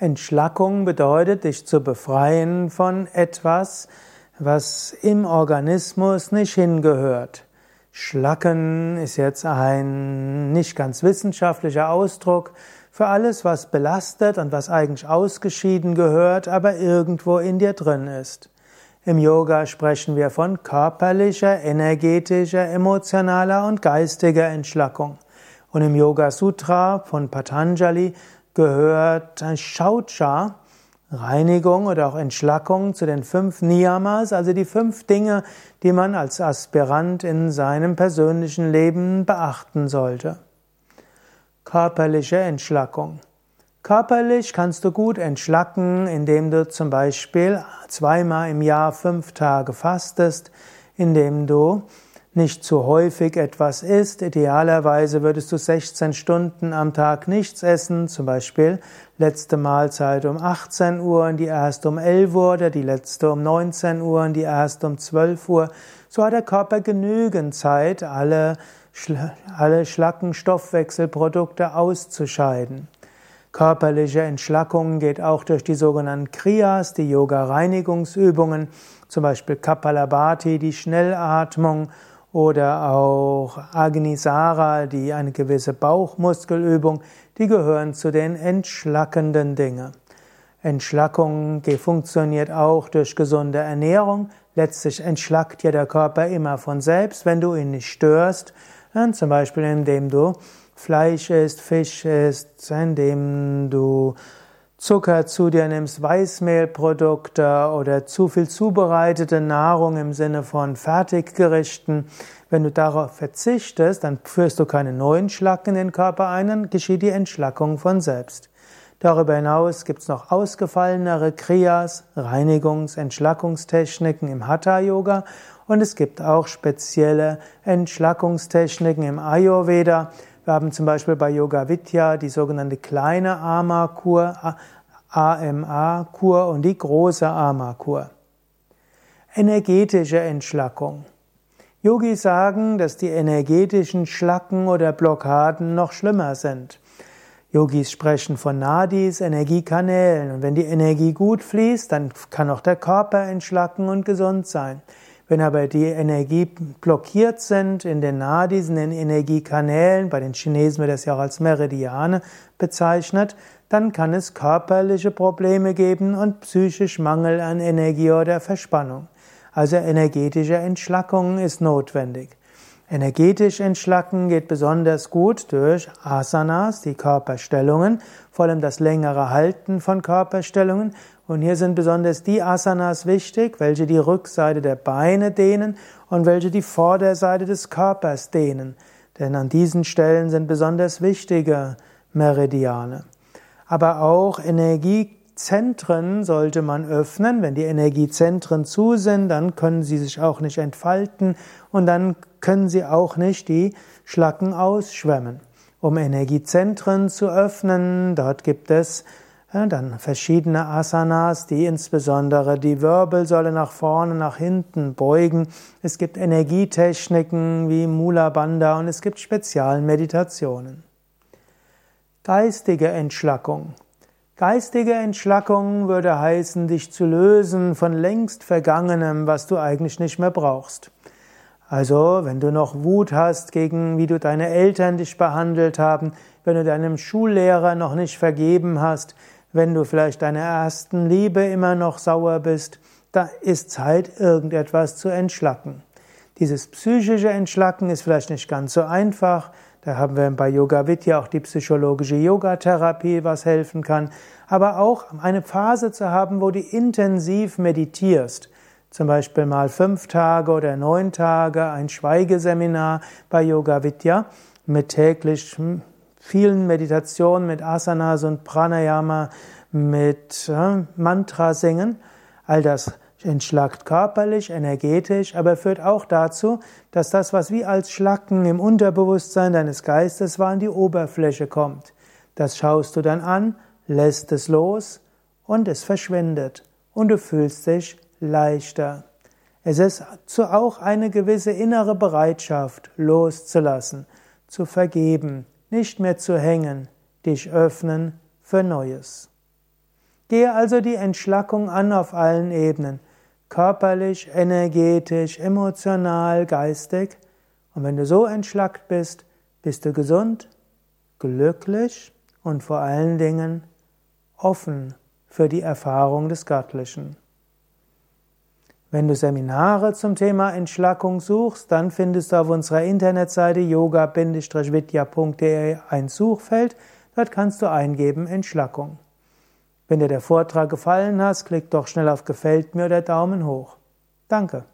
Entschlackung bedeutet, dich zu befreien von etwas, was im Organismus nicht hingehört. Schlacken ist jetzt ein nicht ganz wissenschaftlicher Ausdruck für alles, was belastet und was eigentlich ausgeschieden gehört, aber irgendwo in dir drin ist. Im Yoga sprechen wir von körperlicher, energetischer, emotionaler und geistiger Entschlackung. Und im Yoga Sutra von Patanjali gehört Shaucha, Reinigung oder auch Entschlackung zu den fünf Niyamas, also die fünf Dinge, die man als Aspirant in seinem persönlichen Leben beachten sollte. Körperliche Entschlackung. Körperlich kannst du gut entschlacken, indem du zum Beispiel zweimal im Jahr fünf Tage fastest, indem du nicht zu häufig etwas isst. Idealerweise würdest du 16 Stunden am Tag nichts essen, zum Beispiel letzte Mahlzeit um 18 Uhr und die erste um 11 Uhr oder die letzte um 19 Uhr und die erste um 12 Uhr. So hat der Körper genügend Zeit, alle, alle schlacken Stoffwechselprodukte auszuscheiden. Körperliche Entschlackung geht auch durch die sogenannten Kriyas, die Yoga-Reinigungsübungen, zum Beispiel Kapalabhati, die Schnellatmung oder auch Agnisara, die eine gewisse Bauchmuskelübung, die gehören zu den entschlackenden Dingen. Entschlackung funktioniert auch durch gesunde Ernährung. Letztlich entschlackt ja der Körper immer von selbst, wenn du ihn nicht störst. Zum Beispiel indem du Fleisch isst, Fisch isst, indem du Zucker zu dir nimmst, Weißmehlprodukte oder zu viel zubereitete Nahrung im Sinne von Fertiggerichten, wenn du darauf verzichtest, dann führst du keine neuen Schlacken in den Körper ein, dann geschieht die Entschlackung von selbst. Darüber hinaus gibt es noch ausgefallenere Kriyas, Reinigungs-, Entschlackungstechniken im Hatha-Yoga und es gibt auch spezielle Entschlackungstechniken im Ayurveda, wir haben zum Beispiel bei Yoga Vidya die sogenannte kleine Ama-Kur, AMA-Kur und die große Ama-Kur. Energetische Entschlackung. Yogis sagen, dass die energetischen Schlacken oder Blockaden noch schlimmer sind. Yogis sprechen von Nadis, Energiekanälen. Und wenn die Energie gut fließt, dann kann auch der Körper entschlacken und gesund sein. Wenn aber die Energie blockiert sind in den Nadis, in den Energiekanälen, bei den Chinesen wird das ja auch als Meridiane bezeichnet, dann kann es körperliche Probleme geben und psychisch Mangel an Energie oder Verspannung. Also energetische Entschlackung ist notwendig. Energetisch entschlacken geht besonders gut durch Asanas, die Körperstellungen, vor allem das längere Halten von Körperstellungen und hier sind besonders die Asanas wichtig, welche die Rückseite der Beine dehnen und welche die Vorderseite des Körpers dehnen. Denn an diesen Stellen sind besonders wichtige Meridiane. Aber auch Energiezentren sollte man öffnen. Wenn die Energiezentren zu sind, dann können sie sich auch nicht entfalten und dann können sie auch nicht die Schlacken ausschwemmen. Um Energiezentren zu öffnen, dort gibt es ja, dann verschiedene Asanas, die insbesondere die Wirbelsäule nach vorne, nach hinten beugen. Es gibt Energietechniken wie Mula Bandha und es gibt Spezialmeditationen. Geistige Entschlackung. Geistige Entschlackung würde heißen, dich zu lösen von längst Vergangenem, was du eigentlich nicht mehr brauchst. Also, wenn du noch Wut hast gegen, wie du deine Eltern dich behandelt haben, wenn du deinem Schullehrer noch nicht vergeben hast, wenn du vielleicht deiner ersten Liebe immer noch sauer bist, da ist Zeit, irgendetwas zu entschlacken. Dieses psychische Entschlacken ist vielleicht nicht ganz so einfach. Da haben wir bei Yoga Vidya auch die psychologische Yogatherapie, was helfen kann. Aber auch eine Phase zu haben, wo du intensiv meditierst. Zum Beispiel mal fünf Tage oder neun Tage ein Schweigeseminar bei Yoga Vidya mit täglich vielen Meditationen mit Asanas und Pranayama, mit äh, Mantra singen. All das entschlackt körperlich, energetisch, aber führt auch dazu, dass das, was wie als Schlacken im Unterbewusstsein deines Geistes war, an die Oberfläche kommt. Das schaust du dann an, lässt es los und es verschwindet und du fühlst dich leichter. Es ist auch eine gewisse innere Bereitschaft, loszulassen, zu vergeben, nicht mehr zu hängen, dich öffnen für Neues. Gehe also die Entschlackung an auf allen Ebenen. Körperlich, energetisch, emotional, geistig. Und wenn du so entschlackt bist, bist du gesund, glücklich und vor allen Dingen offen für die Erfahrung des Göttlichen. Wenn du Seminare zum Thema Entschlackung suchst, dann findest du auf unserer Internetseite yoga-vidya.de ein Suchfeld. Dort kannst du eingeben Entschlackung. Wenn dir der Vortrag gefallen hat, klick doch schnell auf Gefällt mir oder Daumen hoch. Danke.